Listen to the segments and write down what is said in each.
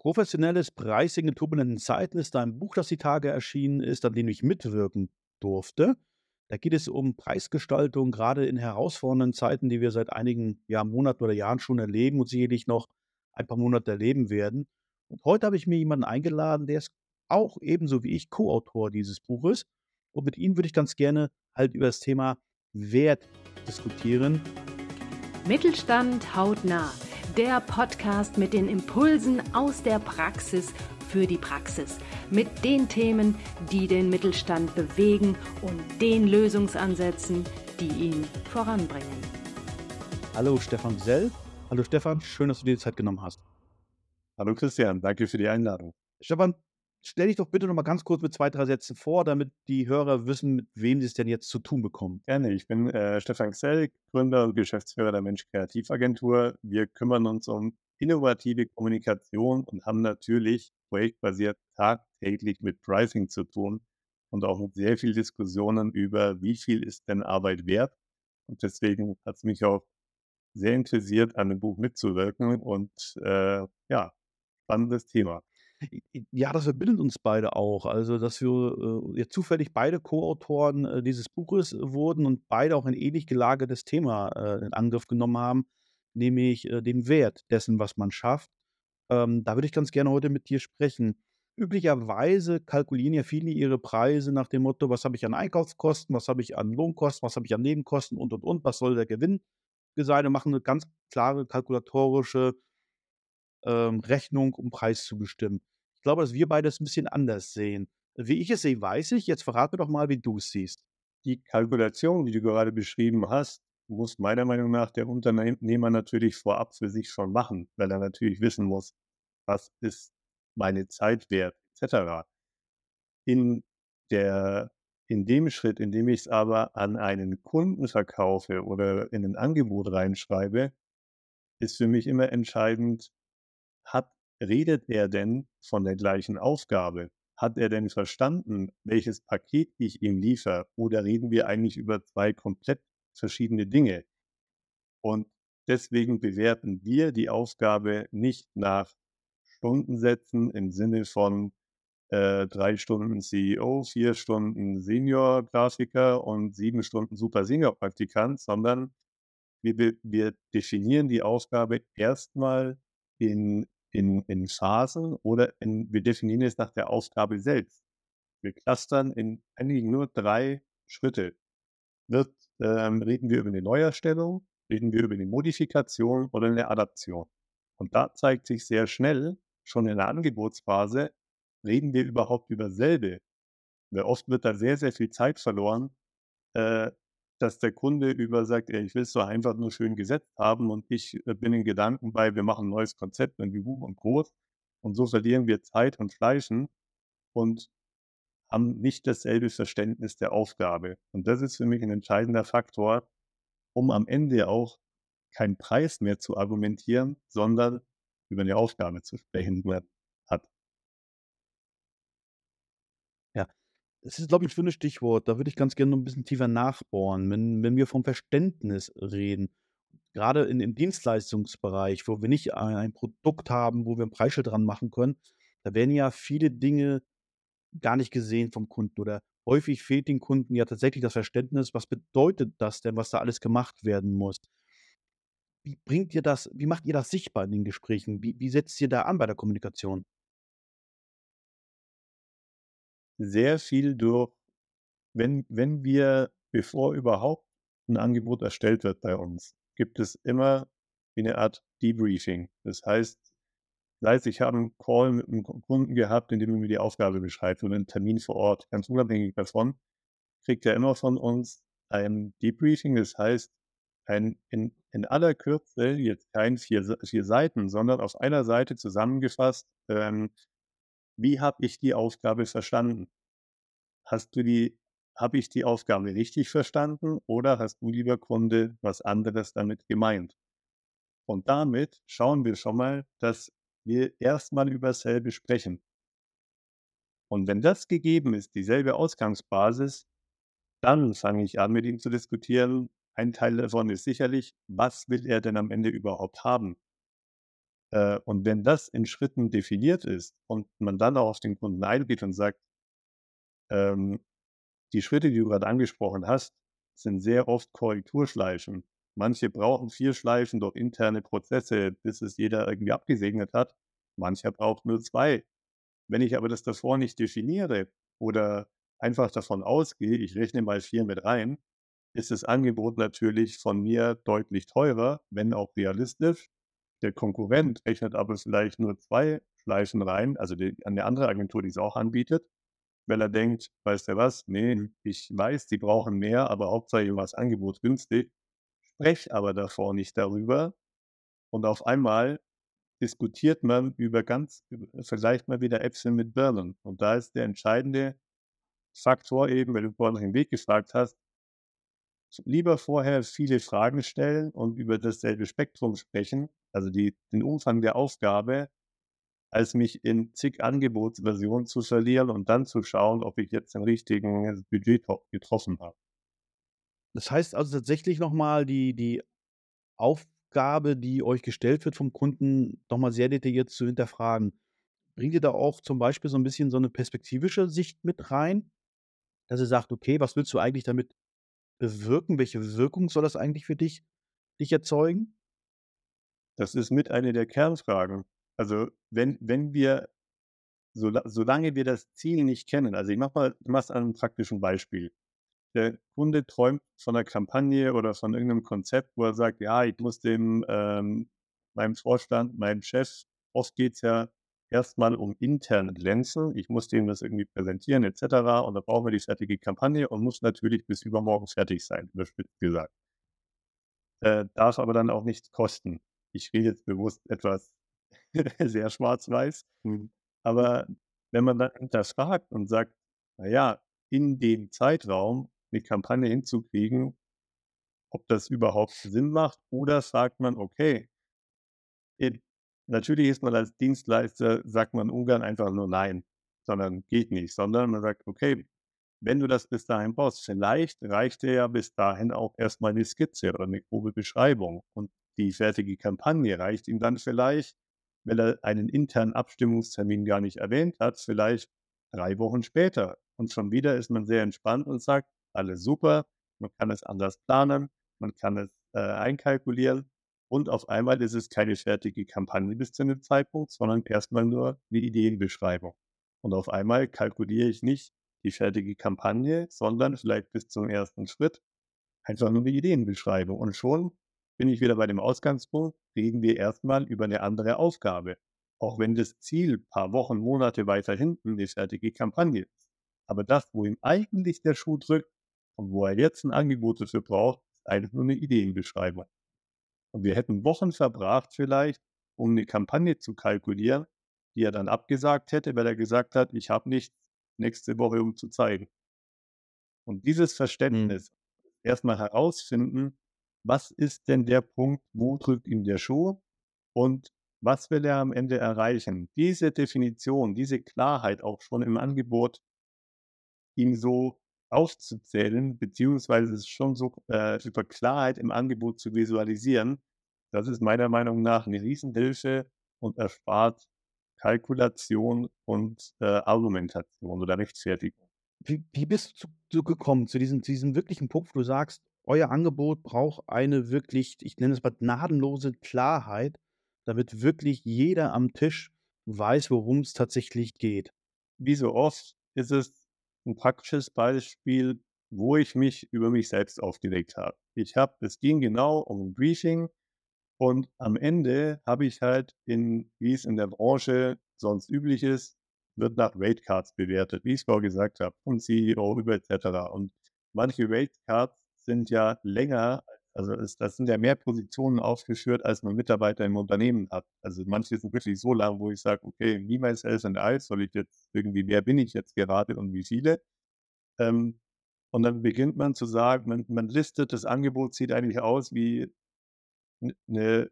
Professionelles Pricing in turbulenten Zeiten ist ein Buch, das die Tage erschienen ist, an dem ich mitwirken durfte. Da geht es um Preisgestaltung, gerade in herausfordernden Zeiten, die wir seit einigen ja, Monaten oder Jahren schon erleben und sicherlich noch ein paar Monate erleben werden. Und heute habe ich mir jemanden eingeladen, der ist auch ebenso wie ich Co-Autor dieses Buches. Und mit ihm würde ich ganz gerne halt über das Thema Wert diskutieren. Mittelstand hautnah der Podcast mit den Impulsen aus der Praxis für die Praxis, mit den Themen, die den Mittelstand bewegen und den Lösungsansätzen, die ihn voranbringen. Hallo Stefan Sell. Hallo Stefan, schön, dass du dir die Zeit genommen hast. Hallo Christian, danke für die Einladung. Stefan, stell dich doch bitte noch mal ganz kurz mit zwei, drei Sätzen vor, damit die Hörer wissen, mit wem sie es denn jetzt zu tun bekommen. Gerne. Ich bin äh, Stefan Xell, Gründer und Geschäftsführer der Mensch Kreativagentur. Wir kümmern uns um innovative Kommunikation und haben natürlich projektbasiert tagtäglich mit Pricing zu tun und auch mit sehr vielen Diskussionen über, wie viel ist denn Arbeit wert. Und deswegen hat es mich auch sehr interessiert, an dem Buch mitzuwirken und äh, ja, spannendes Thema. Ja, das verbindet uns beide auch. Also, dass wir äh, ja zufällig beide Co-Autoren äh, dieses Buches wurden und beide auch ein ähnlich gelagertes Thema äh, in Angriff genommen haben, nämlich äh, den Wert dessen, was man schafft. Ähm, da würde ich ganz gerne heute mit dir sprechen. Üblicherweise kalkulieren ja viele ihre Preise nach dem Motto, was habe ich an Einkaufskosten, was habe ich an Lohnkosten, was habe ich an Nebenkosten und und und, was soll der Gewinn sein und machen eine ganz klare kalkulatorische ähm, Rechnung, um Preis zu bestimmen. Ich glaube, dass wir beide es ein bisschen anders sehen. Wie ich es sehe, weiß ich. Jetzt verrate doch mal, wie du es siehst. Die Kalkulation, die du gerade beschrieben hast, muss meiner Meinung nach der Unternehmer natürlich vorab für sich schon machen, weil er natürlich wissen muss, was ist meine Zeit wert, etc. In, der, in dem Schritt, in dem ich es aber an einen Kunden verkaufe oder in ein Angebot reinschreibe, ist für mich immer entscheidend, hat, redet er denn von der gleichen Aufgabe? Hat er denn verstanden, welches Paket ich ihm liefere? Oder reden wir eigentlich über zwei komplett verschiedene Dinge? Und deswegen bewerten wir die Aufgabe nicht nach Stundensätzen im Sinne von äh, drei Stunden CEO, vier Stunden Senior-Grafiker und sieben Stunden Super-Senior-Praktikant, sondern wir, wir definieren die Aufgabe erstmal in in, in Phasen oder in, wir definieren es nach der Aufgabe selbst. Wir clustern in eigentlich nur drei Schritte. Wird, ähm, reden wir über eine Neuerstellung, reden wir über eine Modifikation oder eine Adaption. Und da zeigt sich sehr schnell, schon in der Angebotsphase, reden wir überhaupt über selbe. Weil oft wird da sehr, sehr viel Zeit verloren, äh, dass der Kunde über sagt, ey, ich will es so einfach nur schön gesetzt haben und ich äh, bin in Gedanken bei, wir machen ein neues Konzept, wir hoch und groß. Und so verlieren wir Zeit und Fleischen und haben nicht dasselbe Verständnis der Aufgabe. Und das ist für mich ein entscheidender Faktor, um am Ende auch keinen Preis mehr zu argumentieren, sondern über eine Aufgabe zu sprechen hat. Das ist, glaube ich, ein schönes Stichwort. Da würde ich ganz gerne noch ein bisschen tiefer nachbohren. Wenn wenn wir vom Verständnis reden, gerade in im Dienstleistungsbereich, wo wir nicht ein ein Produkt haben, wo wir ein Preisschild dran machen können, da werden ja viele Dinge gar nicht gesehen vom Kunden oder häufig fehlt den Kunden ja tatsächlich das Verständnis, was bedeutet das denn, was da alles gemacht werden muss? Wie bringt ihr das wie macht ihr das sichtbar in den Gesprächen? Wie wie setzt ihr da an bei der Kommunikation? Sehr viel durch, wenn, wenn wir, bevor überhaupt ein Angebot erstellt wird bei uns, gibt es immer eine Art Debriefing. Das heißt, sei ich habe einen Call mit einem Kunden gehabt, in dem er mir die Aufgabe beschreibt oder einen Termin vor Ort, ganz unabhängig davon, kriegt er immer von uns ein Debriefing. Das heißt, ein, in, in aller Kürze, jetzt kein vier, vier Seiten, sondern auf einer Seite zusammengefasst, ähm, wie habe ich die Aufgabe verstanden? Hast du die, habe ich die Aufgabe richtig verstanden oder hast du, lieber Kunde, was anderes damit gemeint? Und damit schauen wir schon mal, dass wir erstmal über dasselbe sprechen. Und wenn das gegeben ist, dieselbe Ausgangsbasis, dann fange ich an, mit ihm zu diskutieren. Ein Teil davon ist sicherlich, was will er denn am Ende überhaupt haben? Äh, und wenn das in Schritten definiert ist und man dann auch auf den Kunden eingeht und sagt, ähm, die Schritte, die du gerade angesprochen hast, sind sehr oft Korrekturschleifen. Manche brauchen vier Schleifen durch interne Prozesse, bis es jeder irgendwie abgesegnet hat. Mancher braucht nur zwei. Wenn ich aber das davor nicht definiere oder einfach davon ausgehe, ich rechne mal vier mit rein, ist das Angebot natürlich von mir deutlich teurer, wenn auch realistisch. Der Konkurrent rechnet aber vielleicht nur zwei Schleifen rein, also die, eine andere Agentur, die es auch anbietet, weil er denkt, weißt du was, nee, ich weiß, die brauchen mehr, aber hauptsächlich war das Angebot günstig, spreche aber davor nicht darüber. Und auf einmal diskutiert man über ganz, vielleicht mal wieder Äpfel mit Birnen. Und da ist der entscheidende Faktor eben, wenn du vorhin nach dem Weg gefragt hast, lieber vorher viele Fragen stellen und über dasselbe Spektrum sprechen, also die, den Umfang der Aufgabe, als mich in zig Angebotsversionen zu verlieren und dann zu schauen, ob ich jetzt den richtigen Budget getroffen habe. Das heißt also tatsächlich nochmal die, die Aufgabe, die euch gestellt wird vom Kunden, nochmal sehr detailliert zu hinterfragen. Bringt ihr da auch zum Beispiel so ein bisschen so eine perspektivische Sicht mit rein? Dass ihr sagt, okay, was willst du eigentlich damit bewirken? Welche Wirkung soll das eigentlich für dich, dich erzeugen? Das ist mit eine der Kernfragen. Also wenn, wenn wir, so, solange wir das Ziel nicht kennen, also ich mache mal, mach's an einem praktischen Beispiel. Der Kunde träumt von einer Kampagne oder von irgendeinem Konzept, wo er sagt, ja, ich muss dem ähm, meinem Vorstand, meinem Chef, oft geht es ja erstmal um interne Glänzen. Ich muss dem das irgendwie präsentieren etc. Und da brauchen wir die fertige Kampagne und muss natürlich bis übermorgen fertig sein, überspitzt gesagt. Äh, darf aber dann auch nichts kosten. Ich rede jetzt bewusst etwas sehr schwarz-weiß. Mhm. Aber wenn man dann hinterfragt und sagt, naja, in dem Zeitraum eine Kampagne hinzukriegen, ob das überhaupt Sinn macht, oder sagt man, okay, natürlich ist man als Dienstleister, sagt man ungern einfach nur nein, sondern geht nicht, sondern man sagt, okay, wenn du das bis dahin brauchst, vielleicht reicht dir ja bis dahin auch erstmal eine Skizze oder eine grobe Beschreibung und die fertige Kampagne reicht ihm dann vielleicht, wenn er einen internen Abstimmungstermin gar nicht erwähnt hat, vielleicht drei Wochen später. Und schon wieder ist man sehr entspannt und sagt, alles super, man kann es anders planen, man kann es äh, einkalkulieren und auf einmal ist es keine fertige Kampagne bis zu einem Zeitpunkt, sondern erstmal nur eine Ideenbeschreibung. Und auf einmal kalkuliere ich nicht die fertige Kampagne, sondern vielleicht bis zum ersten Schritt einfach nur eine Ideenbeschreibung. Und schon bin ich wieder bei dem Ausgangspunkt, reden wir erstmal über eine andere Aufgabe. Auch wenn das Ziel ein paar Wochen, Monate weiter hinten eine fertige Kampagne ist. Aber das, wo ihm eigentlich der Schuh drückt und wo er jetzt ein Angebot dafür braucht, ist eigentlich nur eine Ideenbeschreibung. Und wir hätten Wochen verbracht vielleicht, um eine Kampagne zu kalkulieren, die er dann abgesagt hätte, weil er gesagt hat, ich habe nichts nächste Woche, um zu zeigen. Und dieses mhm. Verständnis, mhm. erstmal herausfinden, was ist denn der Punkt, wo drückt ihm der Schuh und was will er am Ende erreichen? Diese Definition, diese Klarheit auch schon im Angebot ihm so aufzuzählen, beziehungsweise es schon so äh, über Klarheit im Angebot zu visualisieren, das ist meiner Meinung nach eine Riesenhilfe und erspart Kalkulation und äh, Argumentation oder Rechtfertigung. Wie, wie bist du, zu, gekommen zu diesem, zu diesem wirklichen Punkt, wo du sagst, euer Angebot braucht eine wirklich, ich nenne es mal gnadenlose Klarheit, damit wirklich jeder am Tisch weiß, worum es tatsächlich geht. Wie so oft ist es ein praktisches Beispiel, wo ich mich über mich selbst aufgeregt habe. Ich habe, es ging genau um ein Briefing und am Ende habe ich halt in, wie es in der Branche sonst üblich ist, wird nach Rate Cards bewertet, wie ich es vorher gesagt habe, vom CEO über etc. Und manche Rate Cards sind ja länger, also es, das sind ja mehr Positionen aufgeführt, als man Mitarbeiter im Unternehmen hat. Also manche sind wirklich so lang, wo ich sage, okay, me, myself and I, soll ich jetzt irgendwie, wer bin ich jetzt gerade und wie viele? Ähm, und dann beginnt man zu sagen, man, man listet, das Angebot sieht eigentlich aus wie eine,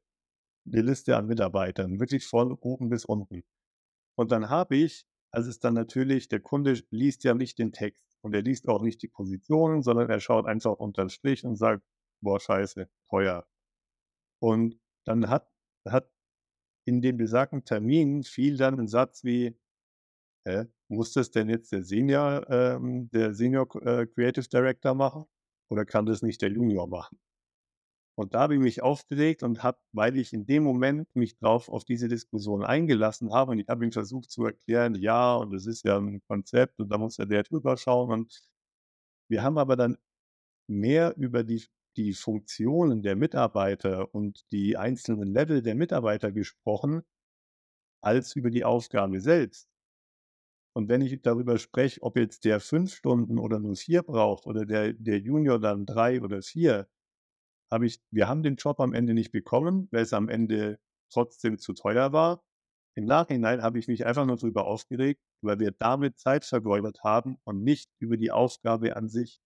eine Liste an Mitarbeitern, wirklich von oben bis unten. Und dann habe ich, also ist dann natürlich, der Kunde liest ja nicht den Text und er liest auch nicht die Positionen, sondern er schaut einfach unter den Strich und sagt, boah, scheiße, teuer. Und dann hat, hat in dem besagten Termin fiel dann ein Satz wie, hä, muss das denn jetzt der Senior, ähm, der Senior äh, Creative Director machen oder kann das nicht der Junior machen? Und da habe ich mich aufgeregt und habe, weil ich in dem Moment mich drauf auf diese Diskussion eingelassen habe und ich habe ihm versucht zu erklären, ja, und das ist ja ein Konzept und da muss ja der drüber schauen. Und wir haben aber dann mehr über die, die Funktionen der Mitarbeiter und die einzelnen Level der Mitarbeiter gesprochen, als über die Aufgabe selbst. Und wenn ich darüber spreche, ob jetzt der fünf Stunden oder nur vier braucht oder der, der Junior dann drei oder vier, habe ich, wir haben den Job am Ende nicht bekommen, weil es am Ende trotzdem zu teuer war. Im Nachhinein habe ich mich einfach nur darüber aufgeregt, weil wir damit Zeit vergeudert haben und nicht über die Aufgabe an sich.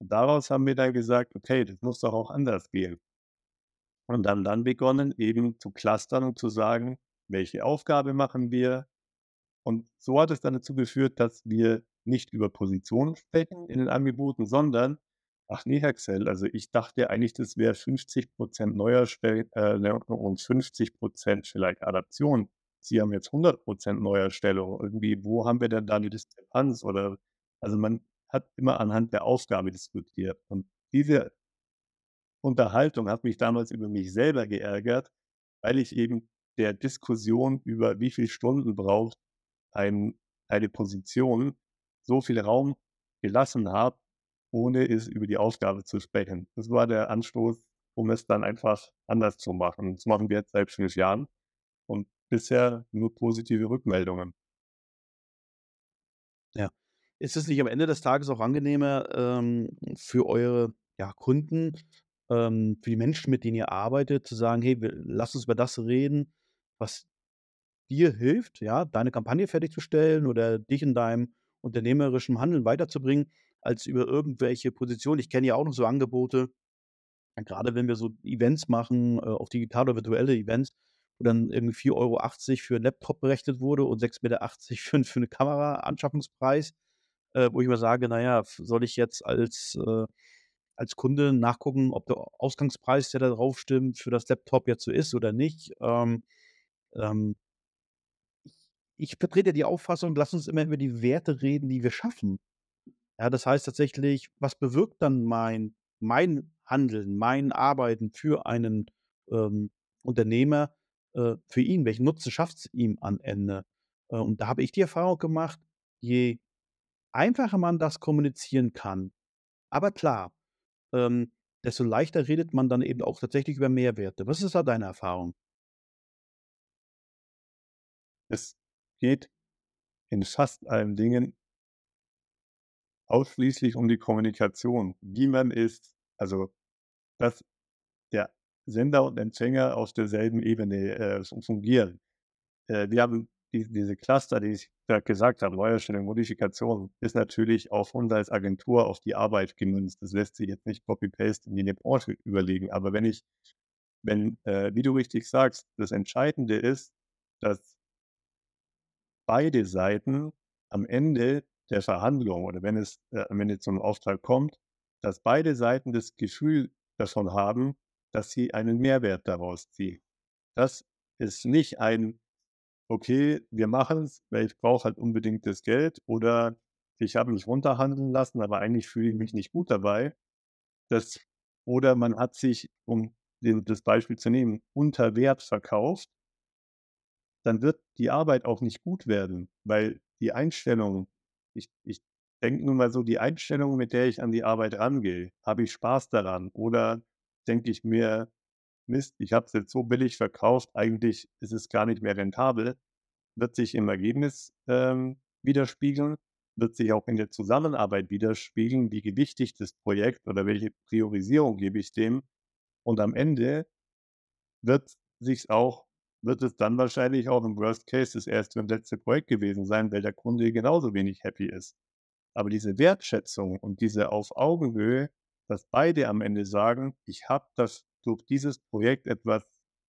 Und daraus haben wir dann gesagt, okay, das muss doch auch anders gehen. Und dann dann begonnen, eben zu clustern und zu sagen, welche Aufgabe machen wir. Und so hat es dann dazu geführt, dass wir nicht über Positionen sprechen in den Angeboten, sondern Ach nee, Herr Xell, also ich dachte eigentlich, das wäre 50% neuer Stellen äh, und 50% vielleicht Adaption. Sie haben jetzt 100% Neuerstellung. Irgendwie, wo haben wir denn da die Diskrepanz? Oder, also man hat immer anhand der Aufgabe diskutiert. Und diese Unterhaltung hat mich damals über mich selber geärgert, weil ich eben der Diskussion über wie viele Stunden braucht ein, eine Position so viel Raum gelassen habe, ohne es über die Aufgabe zu sprechen. Das war der Anstoß, um es dann einfach anders zu machen. Das machen wir jetzt seit fünf Jahren und bisher nur positive Rückmeldungen. Ja. Ist es nicht am Ende des Tages auch angenehmer ähm, für eure ja, Kunden, ähm, für die Menschen, mit denen ihr arbeitet, zu sagen, hey, lass uns über das reden, was dir hilft, ja, deine Kampagne fertigzustellen oder dich in deinem unternehmerischen Handeln weiterzubringen, als über irgendwelche Positionen. Ich kenne ja auch noch so Angebote, gerade wenn wir so Events machen, äh, auch digitale oder virtuelle Events, wo dann irgendwie 4,80 Euro für 'n Laptop berechnet wurde und 6,80 Meter für für 'ne Kamera-Anschaffungspreis, äh, wo ich mir sage: „Na ja, soll ich jetzt als äh, als Kunde nachgucken, ob der Ausgangspreis, der da drauf stimmt, für das Laptop jetzt so ist oder nicht?“ Ähm, ähm ich vertrete die Auffassung, lass uns immer über die Werte reden, die wir schaffen. Ja, das heißt tatsächlich, was bewirkt dann mein mein Handeln, mein Arbeiten für einen, ähm, Unternehmer, äh, für ihn? Welchen Nutzen schafft's ihm am Ende? Äh, und da habe ich die Erfahrung gemacht, je einfacher man das kommunizieren kann, aber klar, ähm, desto leichter redet man dann eben auch tatsächlich über Mehrwerte. Was ist da deine Erfahrung? Es geht in fast allen Dingen ausschließlich um die Kommunikation, wie man ist, also dass der Sender und Empfänger auf derselben Ebene äh, fungieren. Äh, wir haben die, diese Cluster, die ich gesagt habe, Neuerstellung, Modifikation, ist natürlich auf uns als Agentur auf die Arbeit gemünzt. Das lässt sich jetzt nicht copy-paste in die Branche überlegen. Aber wenn ich, wenn, äh, wie du richtig sagst, das Entscheidende ist, dass beide Seiten am Ende der Verhandlung oder wenn es äh, am Ende zum Auftrag kommt, dass beide Seiten das Gefühl davon haben, dass sie einen Mehrwert daraus ziehen. Das ist nicht ein, okay, wir machen es, weil ich brauche halt unbedingt das Geld oder ich habe mich runterhandeln lassen, aber eigentlich fühle ich mich nicht gut dabei. Das, oder man hat sich, um das Beispiel zu nehmen, unter Wert verkauft, dann wird die Arbeit auch nicht gut werden, weil die Einstellung, ich, ich denke nun mal so, die Einstellung, mit der ich an die Arbeit rangehe, habe ich Spaß daran? Oder denke ich mir, Mist, ich habe es jetzt so billig verkauft, eigentlich ist es gar nicht mehr rentabel, wird sich im Ergebnis ähm, widerspiegeln, wird sich auch in der Zusammenarbeit widerspiegeln, wie gewichtig das Projekt oder welche Priorisierung gebe ich dem. Und am Ende wird sich auch wird es dann wahrscheinlich auch im Worst Case das erste und letzte Projekt gewesen sein, weil der Kunde genauso wenig happy ist. Aber diese Wertschätzung und diese auf Augenhöhe, dass beide am Ende sagen, ich habe das durch dieses Projekt etwas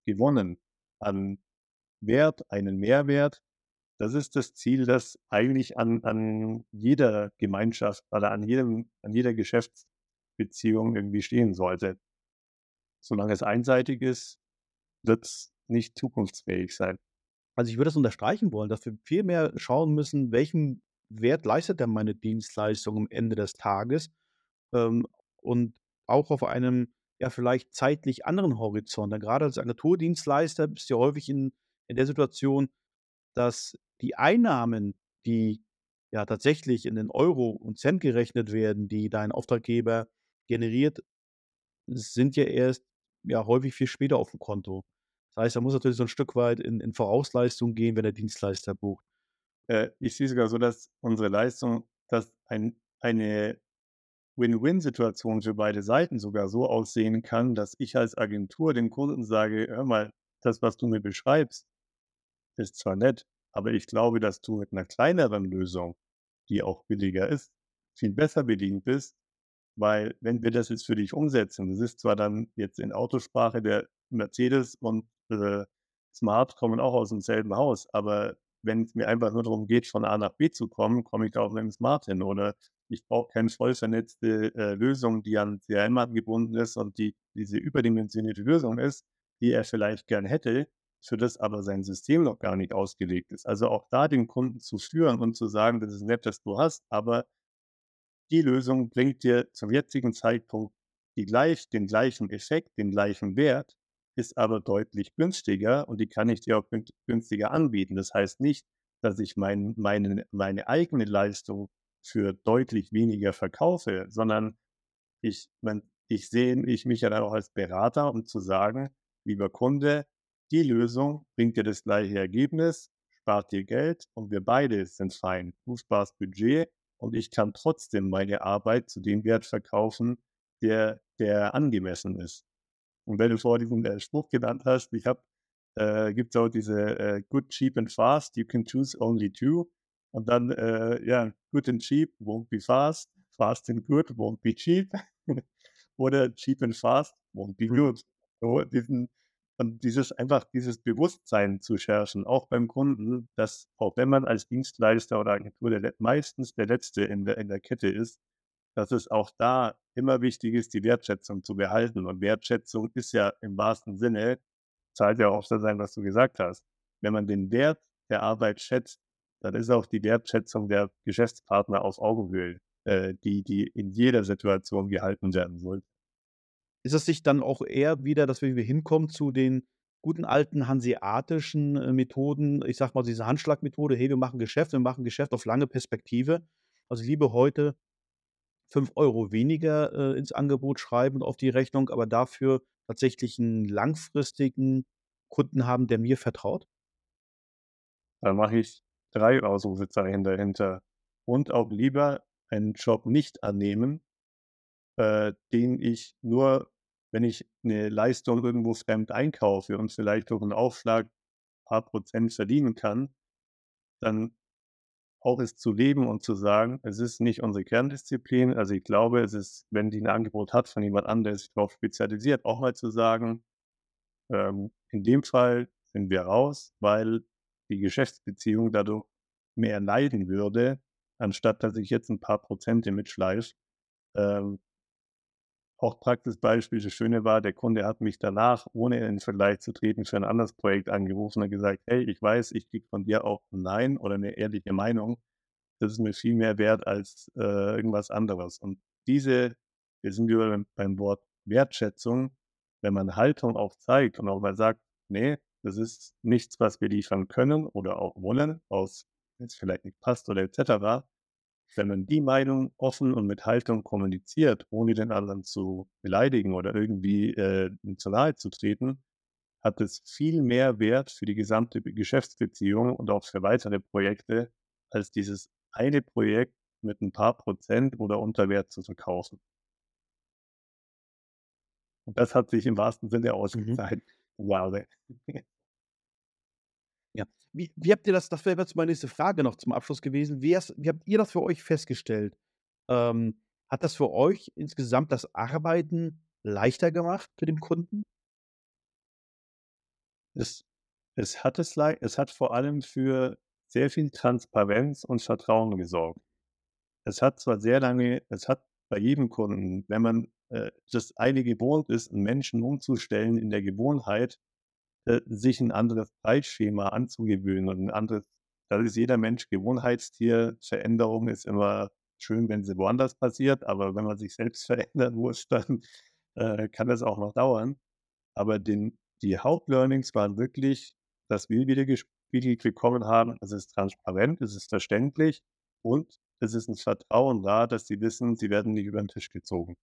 gewonnen an Wert, einen Mehrwert, das ist das Ziel, das eigentlich an, an jeder Gemeinschaft oder an, jedem, an jeder Geschäftsbeziehung irgendwie stehen sollte. Solange es einseitig ist, wird es nicht zukunftsfähig sein. Also, ich würde das unterstreichen wollen, dass wir viel mehr schauen müssen, welchen Wert leistet denn meine Dienstleistung am Ende des Tages, ähm, und auch auf einem, ja, vielleicht zeitlich anderen Horizont. Denn grade als Agenturdienstleister bist du ja häufig in in der Situation, dass die Einnahmen, die ja tatsächlich in den Euro und Cent gerechnet werden, die dein Auftraggeber generiert, sind ja erst, ja, häufig viel später aufm Konto. Das heißt, da muss natürlich so 'n Stück weit in in Vorausleistung gehen, wenn der Dienstleister bucht. Äh, ich sehe sogar so, dass unsere Leistung dass ein eine Win-Win-Situation für beide Seiten sogar so aussehen kann, dass ich als Agentur dem Kunden sage: „Hör mal, das, was du mir beschreibst, ist zwar nett, aber ich glaube, dass du mit 'ner kleineren Lösung, die auch billiger ist, viel besser bedient bist, weil wenn wir das jetzt für dich umsetzen, das ist zwar dann jetzt in Autosprache der Mercedes und, äh, Smart kommen auch aus'm selben Haus, aber wenn's mir einfach nur darum geht, von A nach B zu kommen, komme ich da auch mit'm Smart hin oder ich brauche keine voll vernetzte, äh, Lösung, die an CRM angebunden ist und die diese überdimensionierte Lösung ist, die er vielleicht gern hätte, für das aber sein System noch gar nicht ausgelegt ist. Also, auch da den Kunden zu führen und zu sagen: „Das ist nett, dass du hast, aber die Lösung bringt dir zum jetzigen Zeitpunkt die gleich den gleichen Effekt, den gleichen Wert, ist aber deutlich günstiger und die kann ich dir auch gün günstiger anbieten.“ Das heißt nicht, dass ich mein meine meine eigene Leistung für deutlich weniger verkaufe, sondern ich mein, ich sehe ich mich ja dann auch als Berater, um zu sagen: „Lieber Kunde, die Lösung bringt dir das gleiche Ergebnis, spart dir Geld und wir beide sind fein. Du sparst Budget und ich kann trotzdem meine Arbeit zu dem Wert verkaufen, der der angemessen ist.“ Und wenn du vorher diesen, äh, Spruch genannt hast, ich habe äh, gibt's auch diese, äh: „Good, cheap and fast, you can choose only 2.“ Und dann, äh, ja, good and cheap won't be fast, fast and good won't be cheap oder cheap and fast won't be Mhm. good. So diesen und dieses einfach dieses Bewusstsein zu schärfen, auch beim Kunden, dass auch wenn man als Dienstleister oder Agentur der meistens der Letzte in der in der Kette ist, dass es auch da immer wichtig ist, die Wertschätzung zu behalten. Und Wertschätzung ist ja im wahrsten Sinne zahlt ja auf das ein, was du gesagt hast. Wenn man den Wert der Arbeit schätzt, dann ist auch die Wertschätzung der Geschäftspartner auf Augenhöhe, äh, die die in jeder Situation gehalten werden soll. Ist es nicht dann auch eher wieder, dass wir hinkommen zu den guten alten hanseatischen, äh, Methoden? Ich sage mal, diese Handschlagmethode: „Hey, wir machen Geschäft, wir machen Geschäft auf lange Perspektive.“ Also, lieber heute 5 € weniger, äh, ins Angebot schreiben auf die Rechnung, aber dafür tatsächlich 'n langfristigen Kunden haben, der mir vertraut? Dann mache ich 3 Ausrufezeichen dahinter und auch lieber einen Job nicht annehmen, äh, den ich nur wenn ich 'ne Leistung irgendwo fremd einkaufe und vielleicht durch 'n Aufschlag paar Prozent verdienen kann, dann auch es zu leben und zu sagen: „Es ist nicht unsere Kerndisziplin.“ Also, ich glaube, es ist, wenn die 'n Angebot hat von jemand anderem, der sich drauf spezialisiert, auch mal zu sagen: „Ähm, in dem Fall sind wir raus, weil die Geschäftsbeziehung dadurch mehr leiden würde, anstatt dass ich jetzt 'n paar Prozente mitschleife.“ Ähm auch Praxisbeispiel, das Schöne war, der Kunde hat mich danach, ohne in Vergleich zu treten, für 'n anderes Projekt angerufen und gesagt: „Hey, ich weiß, ich kriege von dir auch 'n Nein oder 'ne ehrliche Meinung. Das ist mir viel mehr wert als, äh, irgendwas anderes.“ Und diese wir sind wieder beim Wort Wertschätzung, wenn man Haltung auch zeigt und auch mal sagt: „Ne, das ist nichts, was wir liefern können oder auch wollen, aus wenn's vielleicht nicht passt oder et cetera.“ Wenn man die Meinung offen und mit Haltung kommuniziert, ohne den anderen zu beleidigen oder irgendwie, äh, zu nahe zu treten, hat es viel mehr Wert für die gesamte Be Geschäftsbeziehung und auch für weitere Projekte, als dieses eine Projekt mit 'n paar Prozent oder unter Wert zu verkaufen. Und das hat sich im wahrsten Sinne Mhm. ausgezahlt. Ja. Wie wie habt ihr das das wäre jetzt meine nächste Frage noch zum Abschluss gewesen. Wie hast wie habt ihr das für euch festgestellt? Ähm, hat das für euch insgesamt das Arbeiten leichter gemacht für den Kunden? Es es hat es es hat vor allem für sehr viel Transparenz und Vertrauen gesorgt. Es hat zwar sehr lange es hat bei jedem Kunden, wenn man, äh, das eine gewohnt ist, 'n Menschen umzustellen in der Gewohnheit äh, sich ein anderes Zeitschema anzugewöhnen und ein anderes da ist jeder Mensch Gewohnheitstier. Veränderung ist immer schön, wenn sie woanders passiert, aber wenn man sich selbst verändern muss, dann, äh, kann das auch noch dauern. Aber den die Hauptlearnings waren wirklich, dass wir wieder gespiegelt bekommen haben, es ist transparent, es ist verständlich und es ist 'n Vertrauen da, dass sie wissen, sie werden nicht über 'n Tisch gezogen.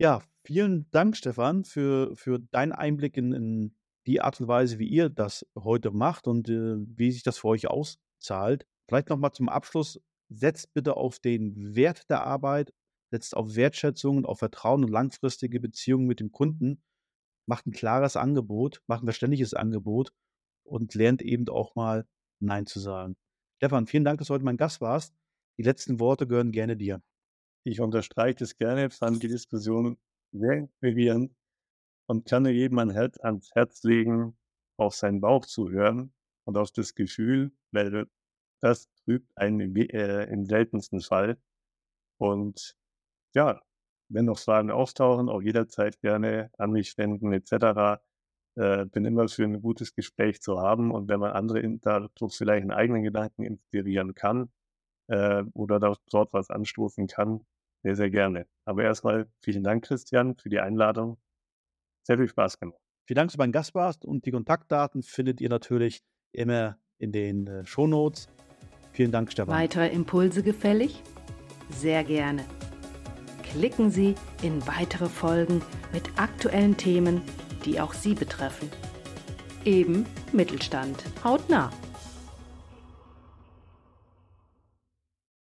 Ja, vielen Dank, Stefan, für für deinen Einblick in in die Art und Weise, wie ihr das heute macht und, äh, wie sich das für euch auszahlt. Vielleicht noch mal zum Abschluss: Setzt bitte auf den Wert der Arbeit, setzt auf Wertschätzung und auf Vertrauen und langfristige Beziehungen mit dem Kunden. Macht 'n klares Angebot, macht 'n verständliches Angebot und lernt eben auch mal nein zu sagen. Stefan, vielen Dank, dass du heute mein Gast warst. Die letzten Worte gehören gerne dir. Ich unterstreiche das gerne, fand die Diskussion sehr inspirierend und kann nur jedem ein Herz ans Herz legen, auf seinen Bauch zu hören und auf das Gefühl, weil das trügt einen äh, im seltensten Fall. Und ja, wenn noch Fragen auftauchen, auch jederzeit gerne an mich wenden et cetera. Äh, bin immer für 'n gutes Gespräch zu haben und wenn man andere in dadurch vielleicht 'n eigenen Gedanken inspirieren kann, äh, oder dort was anstoßen kann, sehr, sehr gerne. Aber erst mal vielen Dank, Christian, für die Einladung. Sehr viel Spaß gemacht. Vielen Dank, dass du mein Gast warst und die Kontaktdaten findet ihr natürlich immer in den, äh, Shownotes. Vielen Dank, Stefan. Weitere Impulse gefällig? Sehr gerne. Klicken Sie in weitere Folgen mit aktuellen Themen, die auch Sie betreffen. Eben Mittelstand hautnah.